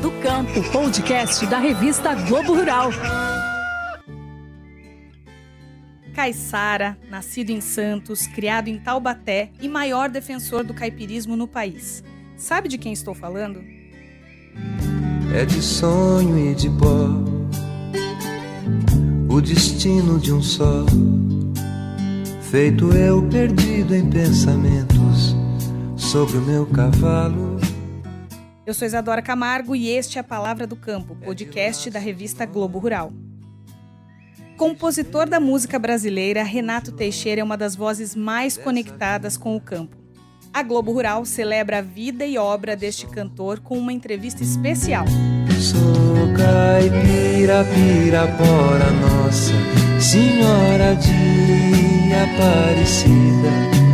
Do Campo, podcast da revista Globo Rural. Caiçara, nascido em Santos, criado em Taubaté e maior defensor do caipirismo no país. Sabe de quem estou falando? É de sonho e de pó, o destino de um só, feito eu perdido em pensamentos sobre o meu cavalo. Eu sou Isadora Camargo e este é a Palavra do Campo, podcast da revista Globo Rural. Compositor da música brasileira, Renato Teixeira é uma das vozes mais conectadas com o campo. A Globo Rural celebra a vida e obra deste cantor com uma entrevista especial. Sou caipira, pirapora, nossa Senhora de Aparecida.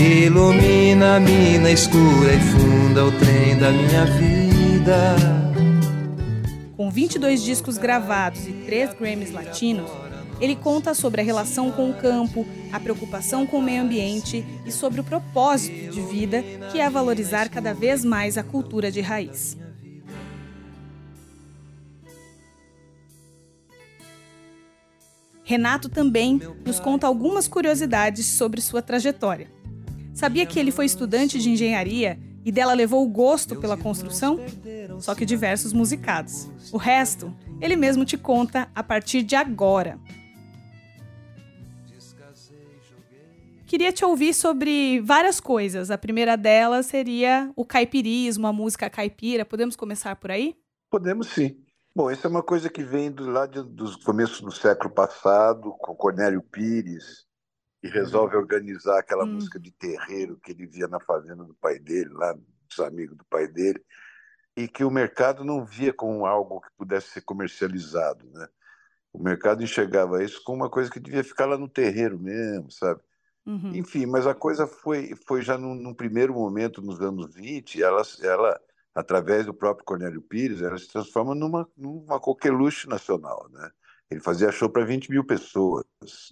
Ilumina a mina escura e funda o trem da minha vida. Com 22 discos gravados e 3 Grammys latinos, ele conta sobre a relação com o campo, a preocupação com o meio ambiente e sobre o propósito de vida, que é valorizar cada vez mais a cultura de raiz. Renato também nos conta algumas curiosidades sobre sua trajetória. Sabia que ele foi estudante de engenharia e dela levou o gosto pela construção? Só que diversos musicados. O resto, ele mesmo te conta a partir de agora. Queria te ouvir sobre várias coisas. A primeira delas seria o caipirismo, a música caipira. Podemos começar por aí? Podemos sim. Bom, essa é uma coisa que vem do lá dos começos do século passado, com Cornélio Pires, e resolve organizar aquela hum. música de terreiro que ele via na fazenda do pai dele, lá dos amigos do pai dele, e que o mercado não via como algo que pudesse ser comercializado, né? O mercado enxergava isso como uma coisa que devia ficar lá no terreiro mesmo, sabe? Uhum. Enfim, mas a coisa foi, foi já num, num, primeiro momento, nos anos 20, ela, ela, através do próprio Cornélio Pires, ela se transforma numa, numa coqueluche nacional, né? Ele fazia show para 20 mil pessoas,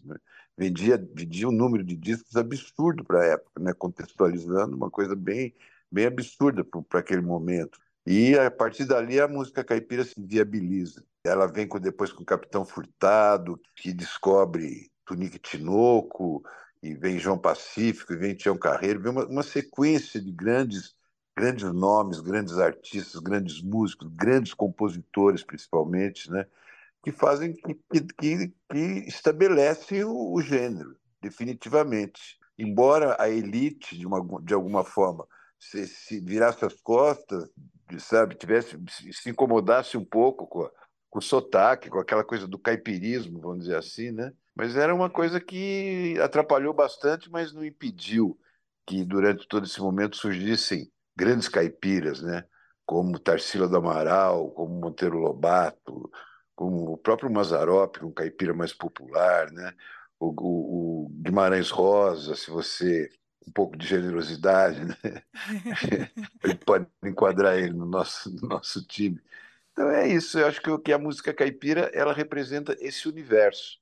né? Vendia, vendia um número de discos absurdo para a época, né? contextualizando uma coisa bem, bem absurda para aquele momento. E a partir dali a música caipira se viabiliza. Ela vem com, depois com o Capitão Furtado, que descobre Tunique Tinoco, e vem João Pacífico, e vem Tião Carreiro, vem uma, uma sequência de grandes grandes nomes, grandes artistas, grandes músicos, grandes compositores, principalmente, né? Que fazem que, que, que estabelecem o, o, gênero definitivamente. Embora a elite de, uma, de alguma forma se, se virasse as costas, sabe, tivesse se incomodasse um pouco com, a, com o sotaque, com aquela coisa do caipirismo, vamos dizer assim, né? Mas era uma coisa que atrapalhou bastante, mas não impediu que durante todo esse momento surgissem grandes caipiras, né? Como Tarsila do Amaral, como Monteiro Lobato, como o próprio Mazarop, um caipira mais popular, né? O, o, o, Guimarães Rosa, se você um pouco de generosidade, né? ele pode enquadrar ele no nosso, no nosso time. Então é isso. Eu acho que, que a música caipira ela representa esse universo.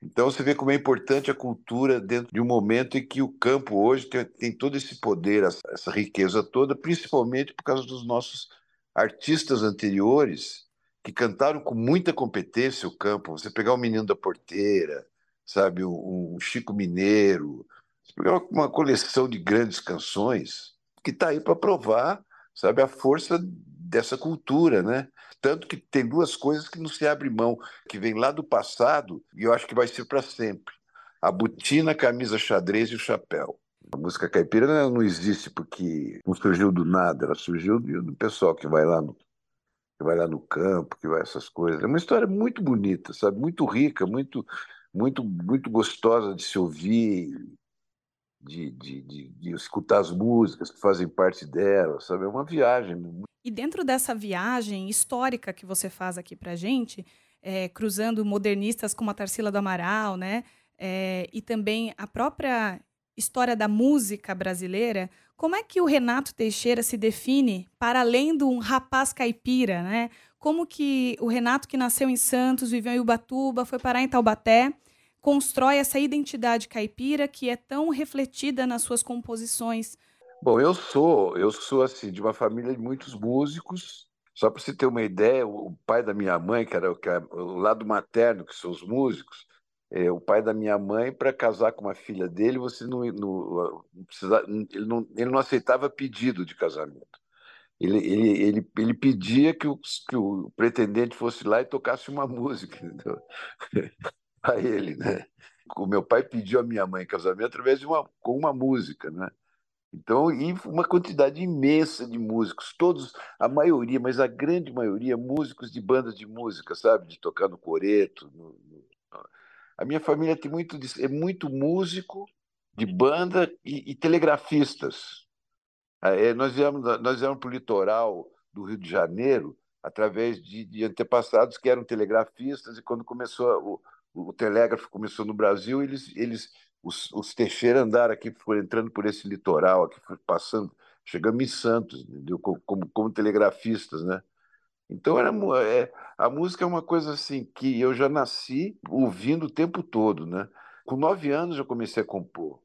Então você vê como é importante a cultura dentro de um momento em que o campo hoje tem, tem todo esse poder, essa, essa riqueza toda, principalmente por causa dos nossos artistas anteriores que cantaram com muita competência o campo. Você pegar o Menino da Porteira, sabe, o, o Chico Mineiro, você pegar uma coleção de grandes canções que está aí para provar, sabe, a força dessa cultura, né? Tanto que tem duas coisas que não se abre mão, que vem lá do passado e eu acho que vai ser para sempre. A botina, a camisa xadrez e o chapéu. A música caipira não existe porque não surgiu do nada, ela surgiu do pessoal que vai lá no que vai lá no campo, que vai essas coisas. É uma história muito bonita, sabe? Muito rica, muito, muito, muito gostosa de se ouvir, de, de, de, de escutar as músicas que fazem parte dela, sabe? É uma viagem. E dentro dessa viagem histórica que você faz aqui para gente, é, cruzando modernistas como a Tarsila do Amaral, né? É, e também a própria história da música brasileira, como é que o Renato Teixeira se define para além de um rapaz caipira, né? Como que o Renato que nasceu em Santos, viveu em Ubatuba, foi parar em Taubaté, constrói essa identidade caipira que é tão refletida nas suas composições? Bom, eu sou, eu sou assim de uma família de muitos músicos, Só para você ter uma ideia, o pai da minha mãe, que era o lado materno, que são os músicos, é, o pai da minha mãe, para casar com uma filha dele, você não, não, não precisa, ele, não, ele não aceitava pedido de casamento. Ele, ele, ele, ele pedia que o, que o pretendente fosse lá e tocasse uma música, entendeu? a ele, né? O meu pai pediu a minha mãe em casamento através de uma, com uma música, né? Então, e uma quantidade imensa de músicos, todos, a maioria, mas a grande maioria, músicos de bandas de música, sabe? De tocar no coreto. No, no... A minha família tem muito, é muito músico de banda e, e telegrafistas. É, nós viemos, nós viemos para o litoral do Rio de Janeiro através de, de, antepassados que eram telegrafistas e quando começou o, o telégrafo começou no Brasil, eles, eles os, os Teixeira andaram aqui, foram entrando por esse litoral aqui, passando, chegando em Santos, entendeu? Como, como telegrafistas, né? Então era é, a música é uma coisa assim que eu já nasci ouvindo o tempo todo, né? Com nove anos eu comecei a compor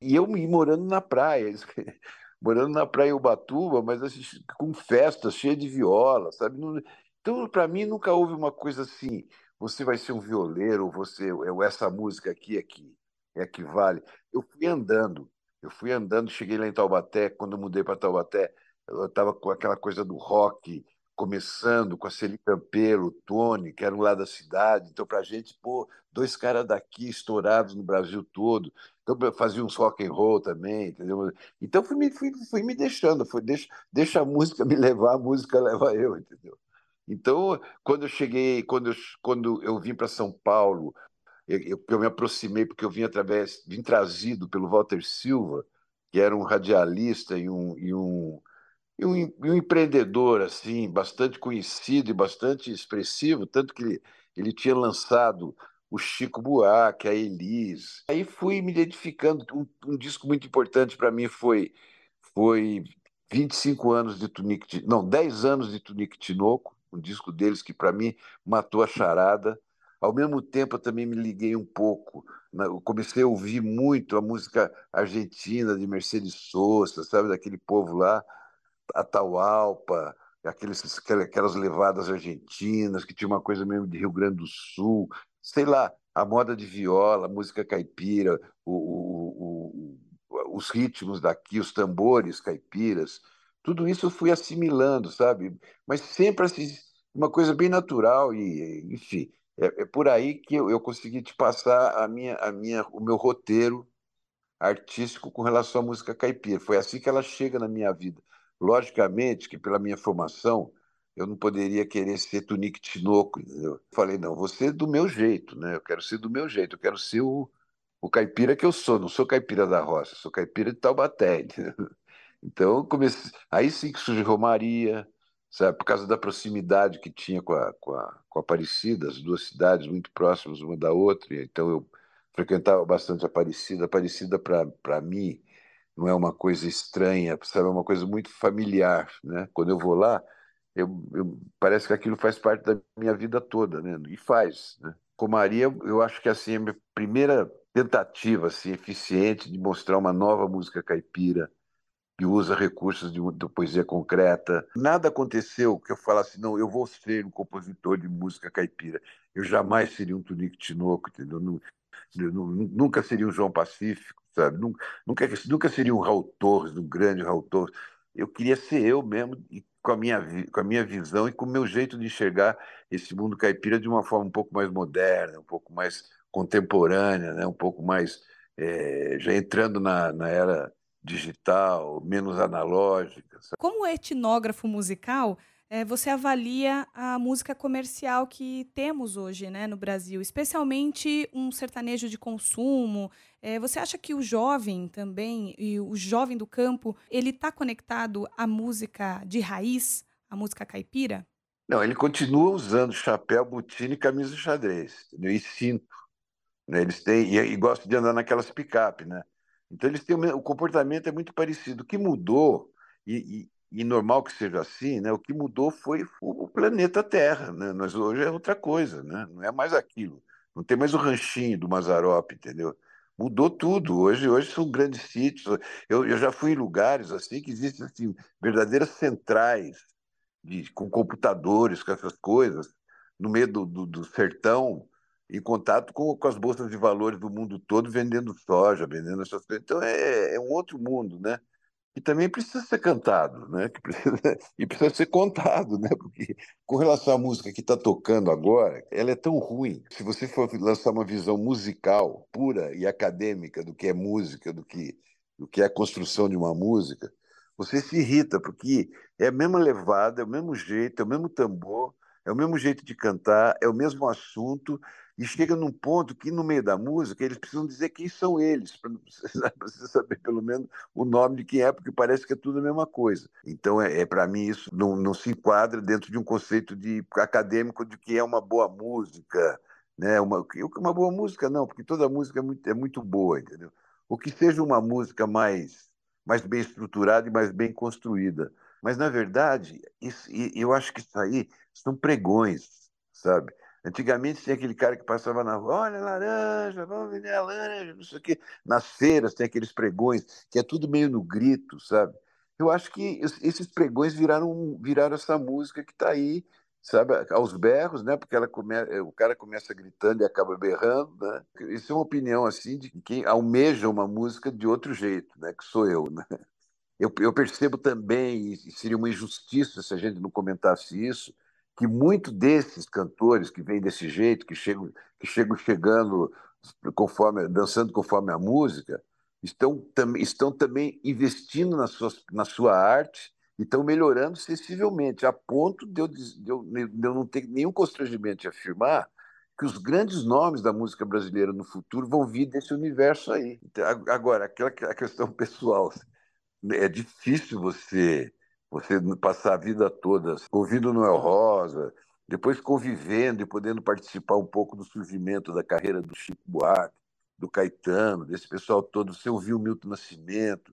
e eu morando na praia, morando na praia Ubatuba, mas assim, com festas cheias de viola, sabe? Então para mim nunca houve uma coisa assim, você vai ser um violeiro, você, essa música aqui aqui é que vale. Eu fui andando, eu fui andando, cheguei lá em Taubaté, quando eu mudei para Taubaté, eu estava com aquela coisa do rock, começando com a Celi Campelo, o Tony, que eram lá da cidade. Então, para a gente, pô, dois caras daqui estourados no Brasil todo. Então, eu fazia uns rock and roll também, entendeu? Então, fui me, fui, fui me deixando, foi, deixa, deixa a música me levar, a música leva eu, entendeu? Então, quando eu cheguei, quando eu, quando eu vim para São Paulo, eu, eu me aproximei porque eu vim através, vim trazido pelo Walter Silva, que era um radialista e um, e um, e um, um empreendedor assim, bastante conhecido e bastante expressivo, tanto que ele, ele tinha lançado o Chico Buarque, a Elis. Aí fui me identificando. Um, um disco muito importante para mim foi foi 25 anos de Tunique, não, 10 anos de Tunique Tinoco, um disco deles que para mim matou a charada. Ao mesmo tempo, eu também me liguei um pouco. Eu comecei a ouvir muito a música argentina de Mercedes Sosa, sabe, daquele povo lá, Atahualpa, aqueles, aquelas levadas argentinas, que tinha uma coisa mesmo de Rio Grande do Sul, sei lá, a moda de viola, a música caipira, o, o, o, os ritmos daqui, os tambores caipiras, tudo isso eu fui assimilando, sabe? Mas sempre assim, uma coisa bem natural e, enfim, é, é por aí que eu, eu consegui te passar a minha, a minha, o meu roteiro artístico com relação à música caipira. Foi assim que ela chega na minha vida. Logicamente que pela minha formação eu não poderia querer ser Tunique Tinoco. Falei, não, vou ser do meu jeito, né? Eu quero ser do meu jeito, eu quero ser o, o caipira que eu sou, não sou caipira da roça, sou caipira de Taubaté. Então, comecei... aí sim que surge Romaria, sabe? Por causa da proximidade que tinha com a, com a, com a Aparecida, as duas cidades muito próximas uma da outra, então eu frequentava bastante a Aparecida. Aparecida, para mim, não é uma coisa estranha, sabe? é uma coisa muito familiar. Né? Quando eu vou lá, eu, eu, parece que aquilo faz parte da minha vida toda, né? e faz. Né? Com Maria, eu acho que assim, a minha primeira tentativa assim, eficiente de mostrar uma nova música caipira, que usa recursos de, de, poesia concreta. Nada aconteceu que eu falasse, não, eu vou ser um compositor de música caipira. Eu jamais seria um Tunico Tinoco, entendeu? Nunca seria um João Pacífico, sabe? Nunca, nunca, nunca seria um Raul Torres, um grande Raul Torres. Eu queria ser eu mesmo, com a, minha, com a minha visão e com o meu jeito de enxergar esse mundo caipira de uma forma um pouco mais moderna, um pouco mais contemporânea, né? um pouco mais é, já entrando na, na era digital, menos analógica. Sabe? Como etnógrafo musical, é, você avalia a música comercial que temos hoje né, no Brasil, especialmente um sertanejo de consumo. É, você acha que o jovem também, e o jovem do campo, ele está conectado à música de raiz, à música caipira? Não, ele continua usando chapéu, botina e camisa xadrez, entendeu? e cinto. Né? Eles têm, e, e gostam de andar naquelas picape, né? Então, eles têm o comportamento é muito parecido. O que mudou, e, e, normal que seja assim, né? o que mudou foi o, planeta Terra. Né? Nós, hoje é outra coisa, né? não é mais aquilo. Não tem mais o ranchinho do Mazarop, entendeu? Mudou tudo. Hoje, hoje são grandes sítios. Eu, eu já fui em lugares assim que existem assim, verdadeiras centrais de, com computadores, com essas coisas, no meio do, do, do sertão, em contato com, com, as bolsas de valores do mundo todo, vendendo soja, vendendo essas coisas. Então é, é um outro mundo, né? E também precisa ser cantado, né? Que precisa, e precisa ser contado, né? Porque com relação à música que está tocando agora, ela é tão ruim. Se você for lançar uma visão musical pura e acadêmica do que é música, do que do que é a construção de uma música, você se irrita porque é a mesma levada, é o mesmo jeito, é o mesmo tambor, é o mesmo jeito de cantar, é o mesmo assunto, e chega num ponto que, no meio da música, eles precisam dizer quem são eles, para você saber pelo menos o nome de quem é, porque parece que é tudo a mesma coisa. Então, é, é para mim, isso não, não se enquadra dentro de um conceito de acadêmico de que é uma boa música. Né? Uma, uma boa música, não, porque toda música é muito, é muito boa, entendeu? O que seja uma música mais, mais bem estruturada e mais bem construída. Mas, na verdade, isso, eu acho que isso aí são pregões, sabe? Antigamente tinha aquele cara que passava na rua, olha, laranja, vamos vender a laranja, não sei o quê. Nas feiras tem aqueles pregões, que é tudo meio no grito, sabe? Eu acho que esses pregões viraram, viraram essa música que está aí, sabe, aos berros, né? Porque ela come... o cara começa gritando e acaba berrando, né? Isso é uma opinião assim de quem almeja uma música de outro jeito, né? Que sou eu, né? Eu, eu percebo também, e seria uma injustiça se a gente não comentasse isso, que muitos desses cantores que vêm desse jeito, que chegam, que chegam chegando conforme, dançando conforme a música, estão, tam, estão também investindo na sua, na sua arte e estão melhorando sensivelmente, a ponto de eu, de, eu, de eu não ter nenhum constrangimento de afirmar que os grandes nomes da música brasileira no futuro vão vir desse universo aí. Então, agora, aquela a questão pessoal, é difícil você você passar a vida toda ouvindo Noel Rosa, depois convivendo e podendo participar um pouco do surgimento da carreira do Chico Buarque, do Caetano, desse pessoal todo. Você ouviu Milton Nascimento,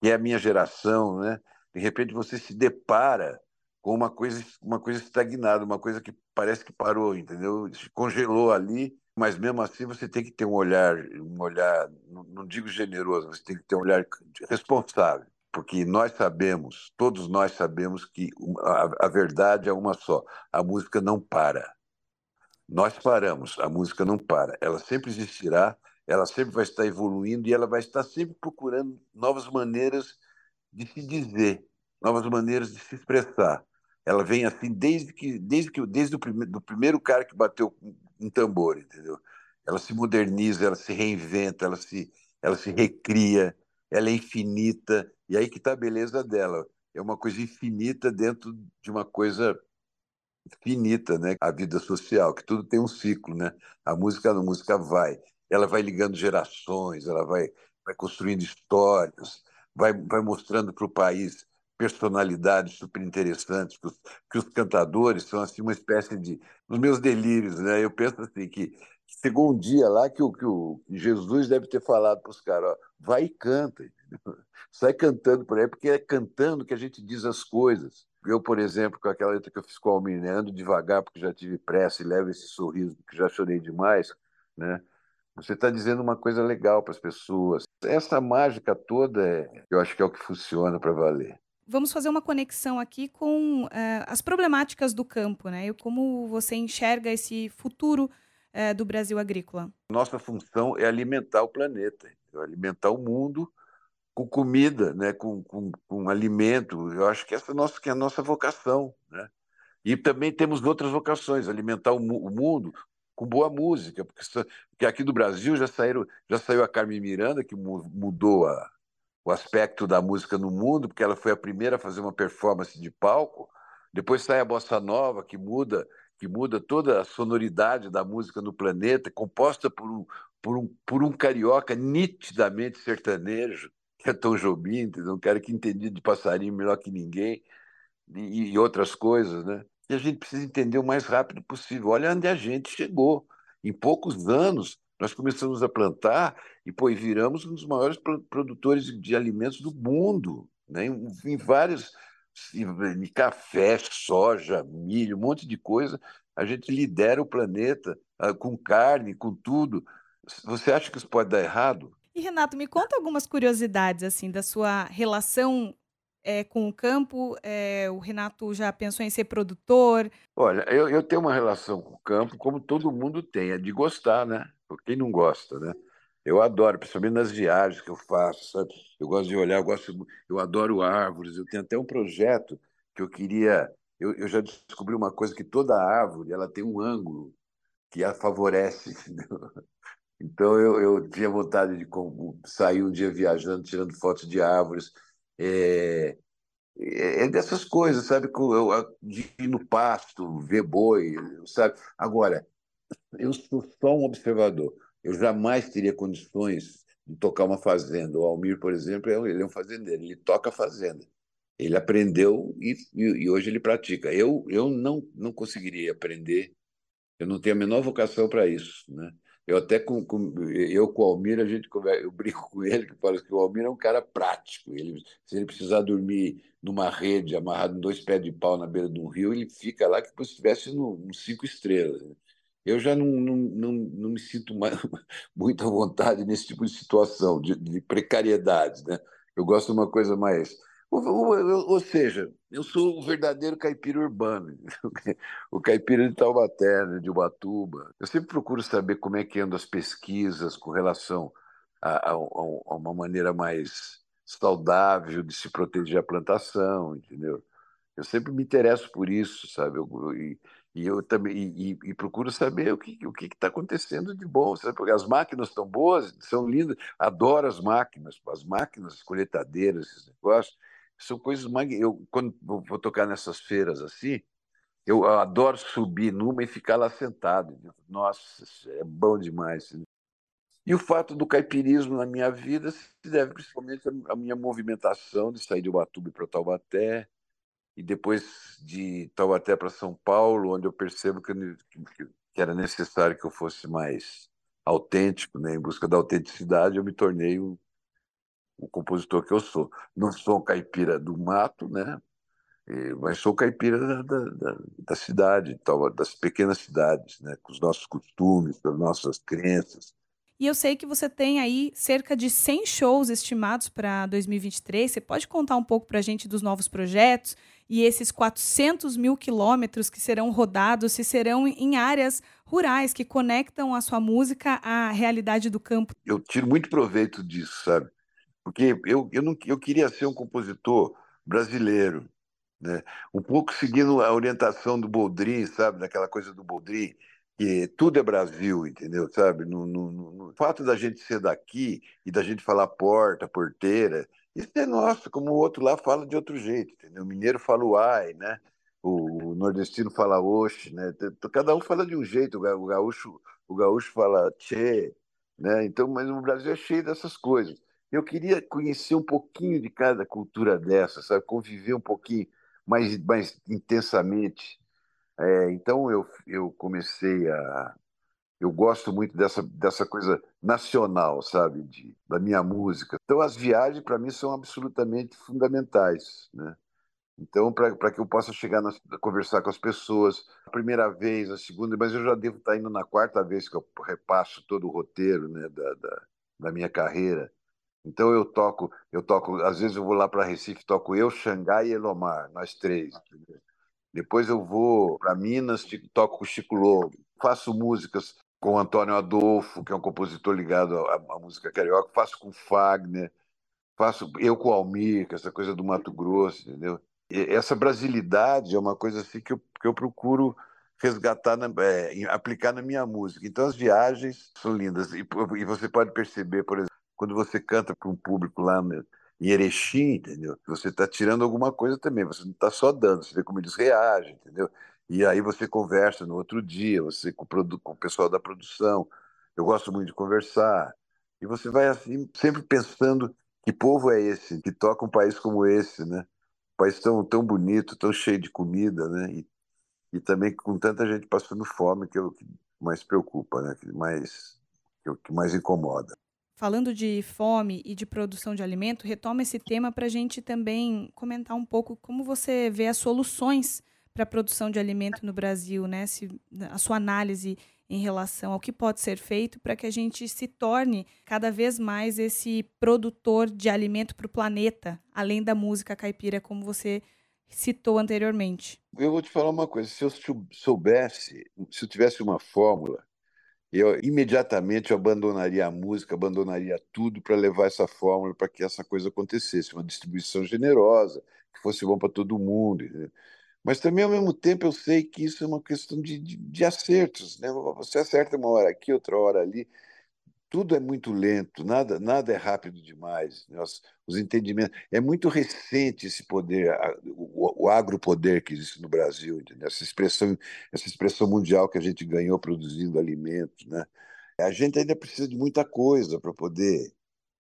que é a minha geração, né? De repente você se depara com uma coisa, uma coisa estagnada, uma coisa que parece que parou, entendeu? Se congelou ali, mas mesmo assim você tem que ter um olhar, um olhar, não digo generoso, você tem que ter um olhar responsável porque nós sabemos, todos nós sabemos que a, a, verdade é uma só: a música não para. Nós paramos, a música não para. Ela sempre existirá, ela sempre vai estar evoluindo e ela vai estar sempre procurando novas maneiras de se dizer, novas maneiras de se expressar. Ela vem assim desde que, desde que, desde o prime, do primeiro cara que bateu um tambor, entendeu? Ela se moderniza, ela se reinventa, ela se, ela se recria, ela é infinita e aí que está a beleza dela. É uma coisa infinita dentro de uma coisa finita, né? A vida social, que tudo tem um ciclo, né? A música, a música vai, ela vai ligando gerações, ela vai, vai construindo histórias, vai, vai mostrando para o país personalidades super interessantes, que os, que os cantadores são assim uma espécie de, nos meus delírios, né? Eu penso assim que chegou um dia lá que o, que o Jesus deve ter falado para os caras, ó, vai e canta. Sai cantando por aí, porque é cantando que a gente diz as coisas. Eu, por exemplo, com aquela letra que eu fiz com o Almir, né? ando devagar porque já tive pressa e levo esse sorriso porque já chorei demais, né? Você está dizendo uma coisa legal para as pessoas. Essa mágica toda, é, eu acho que é o que funciona para valer. Vamos fazer uma conexão aqui com uh, as problemáticas do campo, né? E como você enxerga esse futuro uh, do Brasil agrícola. Nossa função é alimentar o planeta, alimentar o mundo com comida, né, com, com, com alimento. Eu acho que essa é a nossa, que é a nossa vocação. Né? E também temos outras vocações, alimentar o, o mundo com boa música, porque, porque, aqui do Brasil já, saíram, já saiu a Carmen Miranda, que mudou a, o aspecto da música no mundo, porque ela foi a primeira a fazer uma performance de palco. Depois sai a Bossa Nova, que muda que muda toda a sonoridade da música no planeta, composta por um, por um, por um carioca nitidamente sertanejo, que é Tom Jobim, um cara que entendia de passarinho melhor que ninguém, e, e outras coisas, né? E a gente precisa entender o mais rápido possível. Olha onde a gente chegou. Em poucos anos, nós começamos a plantar e pô, viramos um dos maiores produtores de alimentos do mundo, né? em, em vários café, soja, milho, um monte de coisa. A gente lidera o planeta ah, com carne, com tudo. Você acha que isso pode dar errado? E Renato, me conta algumas curiosidades assim da sua relação é, com o campo? É, o Renato já pensou em ser produtor? Olha, eu, eu tenho uma relação com o campo, como todo mundo tem, é de gostar, né? Quem não gosta, né? Eu adoro, principalmente nas viagens que eu faço, sabe? Eu gosto de olhar, eu, gosto, eu adoro árvores. Eu tenho até um projeto que eu queria. Eu, eu já descobri uma coisa que toda árvore ela tem um ângulo que a favorece. Entendeu? Então eu, eu tinha vontade de sair um dia viajando, tirando fotos de árvores. É, é, dessas coisas, sabe? De ir no pasto, ver boi, sabe? Agora, eu sou só um observador. Eu jamais teria condições de tocar uma fazenda. O Almir, por exemplo, ele é um fazendeiro, ele toca fazenda. Ele aprendeu e, e, hoje ele pratica. Eu, eu não, não conseguiria aprender, eu não tenho a menor vocação para isso. Né? Eu até com, com, eu com o Almir, a gente eu brinco com ele que fala que o Almir é um cara prático. Ele, se ele precisar dormir numa rede amarrado em dois pés de pau na beira de um rio, ele fica lá que se estivesse no, cinco estrelas. Né? Eu já não, não, não, não me sinto mais, muito à vontade nesse tipo de situação, de, de precariedade. Né? Eu gosto de uma coisa mais. Ou, ou, ou, seja, eu sou o verdadeiro caipira urbano, o caipira de Taubaté, né, de Ubatuba. Eu sempre procuro saber como é que andam as pesquisas com relação a, a, a uma maneira mais saudável de se proteger a plantação, entendeu? Eu sempre me interesso por isso, sabe? Eu, e, e eu também e, e, procuro saber o que o que está acontecendo de bom, sabe? Porque as máquinas estão boas, são lindas, adoro as máquinas, as máquinas as esses negócios, são coisas mais. Eu quando vou tocar nessas feiras assim, eu adoro subir numa e ficar lá sentado. Nossa, é bom demais. E o fato do caipirismo na minha vida se deve principalmente à minha movimentação de sair de Ubatuba para Taubaté, e depois de Taubaté para São Paulo, onde eu percebo que, que, era necessário que eu fosse mais autêntico, né? em busca da autenticidade, eu me tornei o, o compositor que eu sou. Não sou caipira do mato, né? mas sou caipira da, da, da cidade, das pequenas cidades, né? com os nossos costumes, com as nossas crenças. E eu sei que você tem aí cerca de 100 shows estimados para 2023. Você pode contar um pouco para a gente dos novos projetos e esses 400 mil quilômetros que serão rodados, se serão em áreas rurais que conectam a sua música à realidade do campo? Eu tiro muito proveito disso, sabe? Porque eu, eu, não, eu queria ser um compositor brasileiro, né? um pouco seguindo a orientação do Boldrin, sabe? Daquela coisa do Boldrin que tudo é Brasil, entendeu? Sabe? No, no, no, o fato da gente ser daqui e da gente falar porta, porteira, isso é nosso, como o outro lá fala de outro jeito, entendeu? O mineiro fala uai, né? O, o nordestino fala oxe, né? Cada um fala de um jeito, o gaúcho, o gaúcho fala tchê, né? Então, mas o Brasil é cheio dessas coisas. Eu queria conhecer um pouquinho de cada cultura dessa, sabe? Conviver um pouquinho mais, mais intensamente é, então eu, eu comecei a. Eu gosto muito dessa, dessa coisa nacional, sabe, de, da minha música. Então as viagens para mim são absolutamente fundamentais, né? Então, para que eu possa chegar a conversar com as pessoas, a primeira vez, a segunda, mas eu já devo estar indo na quarta vez que eu repasso todo o roteiro né, da, da, da minha carreira. Então eu toco, eu toco, às vezes eu vou lá para Recife, toco eu, Xangai e Elomar, nós três. Entendeu? Depois eu vou para Minas, toco com o Chico Lobo. Faço músicas com Antônio Adolfo, que é um compositor ligado à, à música carioca. Faço com Fagner. Faço eu com Almir, que é essa coisa do Mato Grosso, entendeu? E essa brasilidade é uma coisa assim que eu, que eu procuro resgatar, na, é, aplicar na minha música. Então as viagens são lindas. E, e você pode perceber, por exemplo, quando você canta para um público lá né, em Erechim, entendeu? Você está tirando alguma coisa também, você não está só dando, você vê como eles reagem, entendeu? E aí você conversa no outro dia, você com o, com o pessoal da produção. Eu gosto muito de conversar. E você vai assim, sempre pensando que povo é esse, que toca um país como esse, né? Um país tão, tão bonito, tão cheio de comida, né? E, e também com tanta gente passando fome, que é o que mais preocupa, né? Que mais, que é o que mais incomoda falando de fome e de produção de alimento, retoma esse tema para a gente também comentar um pouco como você vê as soluções para a produção de alimento no Brasil, né? Se, a sua análise em relação ao que pode ser feito para que a gente se torne cada vez mais esse produtor de alimento para o planeta, além da música caipira, como você citou anteriormente. Eu vou te falar uma coisa: se eu soubesse, se eu tivesse uma fórmula, eu imediatamente abandonaria a música, abandonaria tudo para levar essa fórmula para que essa coisa acontecesse, uma distribuição generosa, que fosse bom para todo mundo. Mas também, ao mesmo tempo, eu sei que isso é uma questão de, de, de acertos. Né? Você acerta uma hora aqui, outra hora ali tudo é muito lento, nada, nada é rápido demais. Os entendimentos. É muito recente esse poder, o, o agropoder que existe no Brasil, entendeu? Essa expressão, essa expressão mundial que a gente ganhou produzindo alimentos. Né? A gente ainda precisa de muita coisa para poder.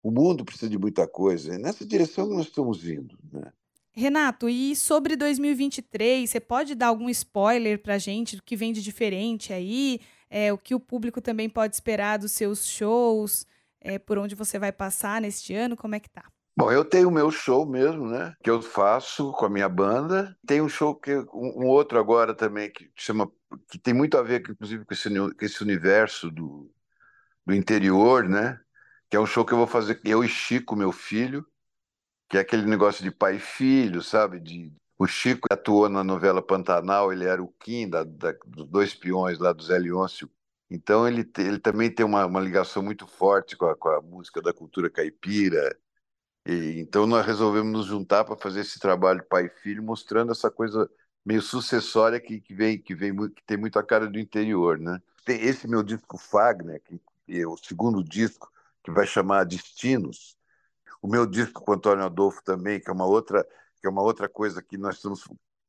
O mundo precisa de muita coisa. É nessa direção que nós estamos indo. Né? Renato, e sobre 2023, você pode dar algum spoiler para a gente do que vem de diferente aí? é, o que o público também pode esperar dos seus shows, é, por onde você vai passar neste ano, como é que tá? Bom, eu tenho o meu show mesmo, né? Que eu faço com a minha banda. Tem um show que um, outro agora também que chama que tem muito a ver, inclusive, com esse, com esse universo do, do interior, né? Que é um show que eu vou fazer eu e Chico, meu filho, que é aquele negócio de pai e filho, sabe? De o Chico atuou na novela Pantanal, ele era o Kim da, da, dos dois peões lá do Zé Leôncio. Então ele, ele também tem uma, uma ligação muito forte com a, com a música da cultura caipira. E, então nós resolvemos nos juntar para fazer esse trabalho pai e filho, mostrando essa coisa meio sucessória que, que vem que vem que tem muito a cara do interior, né? Tem esse meu disco Fagner, que é o segundo disco que vai chamar Destinos. O meu disco com Antônio Adolfo também, que é uma outra que é uma outra coisa que nós estamos.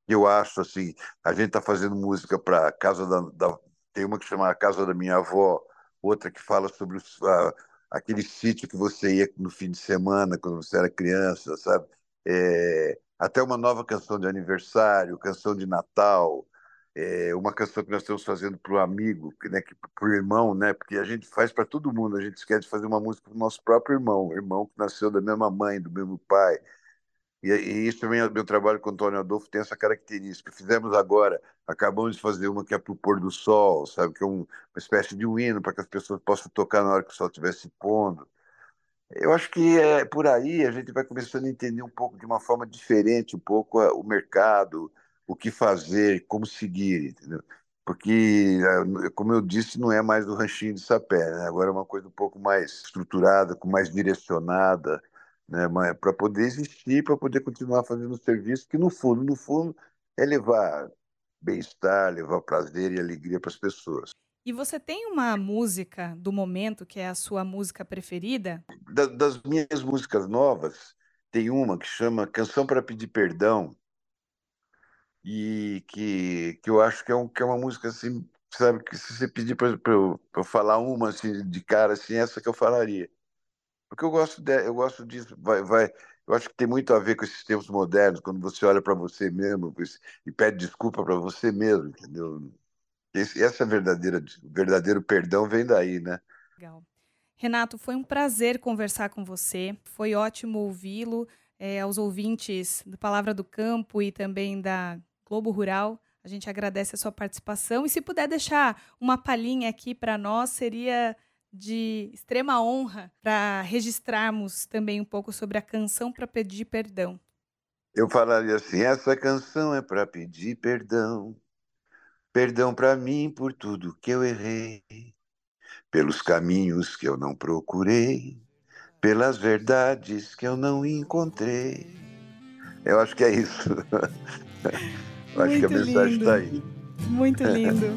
Eu acho assim, a gente está fazendo música para casa da, da, Tem uma que chama a Casa da Minha Avó, outra que fala sobre a, aquele sítio que você ia no fim de semana, quando você era criança, sabe? É, até uma nova canção de aniversário, canção de Natal, é, uma canção que nós estamos fazendo para o amigo, né, para o irmão, né, porque a gente faz para todo mundo, a gente quer fazer uma música para o nosso próprio irmão, irmão que nasceu da mesma mãe, do mesmo pai, e, e isso também, meu trabalho com o Antônio Adolfo tem essa característica. Fizemos agora, acabamos de fazer uma que é para o pôr do sol, sabe? Que é um, uma espécie de um hino para que as pessoas possam tocar na hora que o sol estiver se pondo. Eu acho que é por aí a gente vai começando a entender um pouco de uma forma diferente um pouco o mercado, o que fazer, como seguir, entendeu? Porque, como eu disse, não é mais o ranchinho de sapé, né? agora é uma coisa um pouco mais estruturada, com mais direcionada, né? para poder existir, para poder continuar fazendo o serviço, que no fundo, no fundo, é levar bem-estar, levar prazer e alegria para as pessoas. E você tem uma música do momento que é a sua música preferida? Da, das minhas músicas novas, tem uma que chama Canção para Pedir Perdão, e que, que eu acho que é, um, que é uma música assim, sabe, que se você pedir para eu, eu, falar uma assim, de cara, assim, essa que eu falaria. Porque eu gosto, de, eu gosto disso, vai, vai, eu acho que tem muito a ver com esses tempos modernos, quando você olha para você mesmo e pede desculpa para você mesmo, entendeu? Esse, essa verdadeira, verdadeiro perdão vem daí, né? Legal. Renato, foi um prazer conversar com você, foi ótimo ouvi-lo, é, aos ouvintes do Palavra do Campo e também da Globo Rural. A gente agradece a sua participação e se puder deixar uma palhinha aqui para nós, seria de extrema honra para registrarmos também um pouco sobre a canção para pedir perdão. Eu falaria assim: essa canção é para pedir perdão, perdão para mim por tudo que eu errei, pelos caminhos que eu não procurei, pelas verdades que eu não encontrei. Eu acho que é isso. acho que a mensagem está aí. Muito lindo.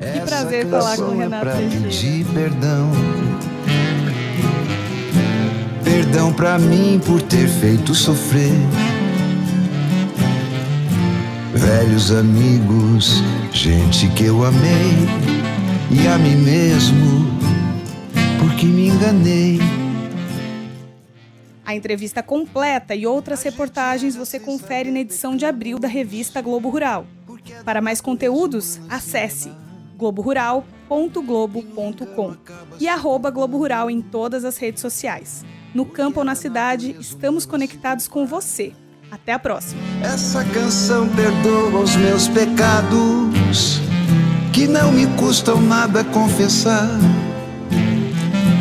Que prazer falar com o Renato é pedir perdão. Perdão pra mim por ter feito sofrer. Velhos amigos, gente que eu amei. E a mim mesmo, porque me enganei. A entrevista completa e outras reportagens você confere na edição de abril da revista Globo Rural. Para mais conteúdos, acesse globorural.globo.com e arroba Globo Rural em todas as redes sociais. No campo ou na cidade, estamos conectados com você. Até a próxima. Essa canção perdoa os meus pecados, que não me custam nada confessar.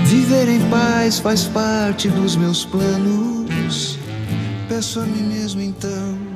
Viver em paz faz parte dos meus planos. Peço a mim mesmo então